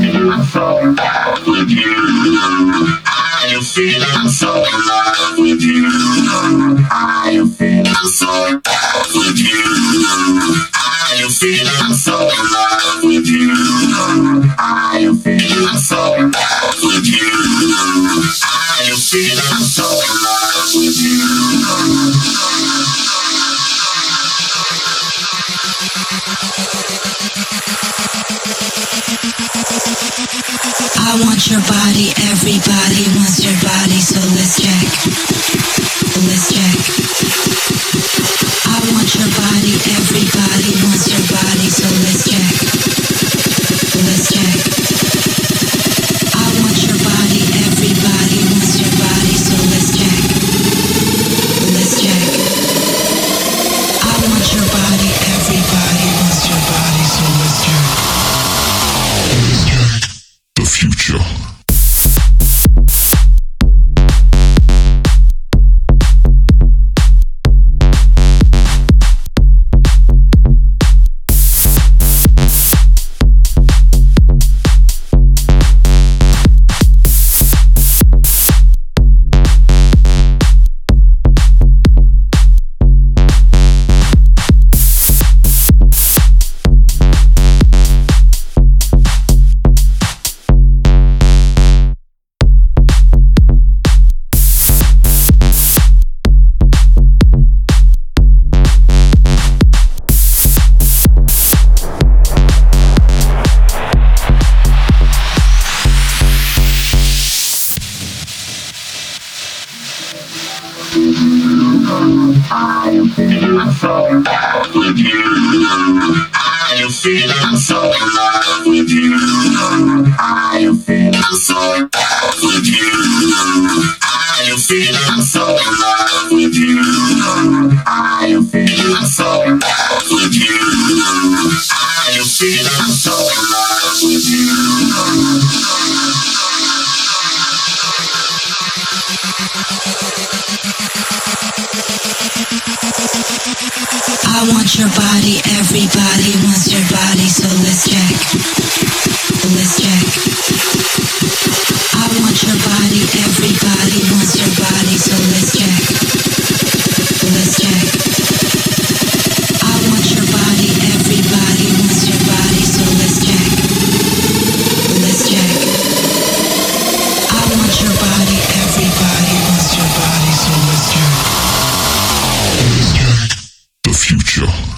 feeling. I am feeling so in love with you. I am feeling so in love with you. I am feeling so in love with you. I am feeling so in love with you. I am feeling so in love with you. I want your body, everybody wants your body, so let's future. I am feeling so in love with you. So in love with you. So in love with you. So. I am feeling so so you. I want your body, everybody wants your body, so let's check. Let's check. I want your body, everybody wants your body, future.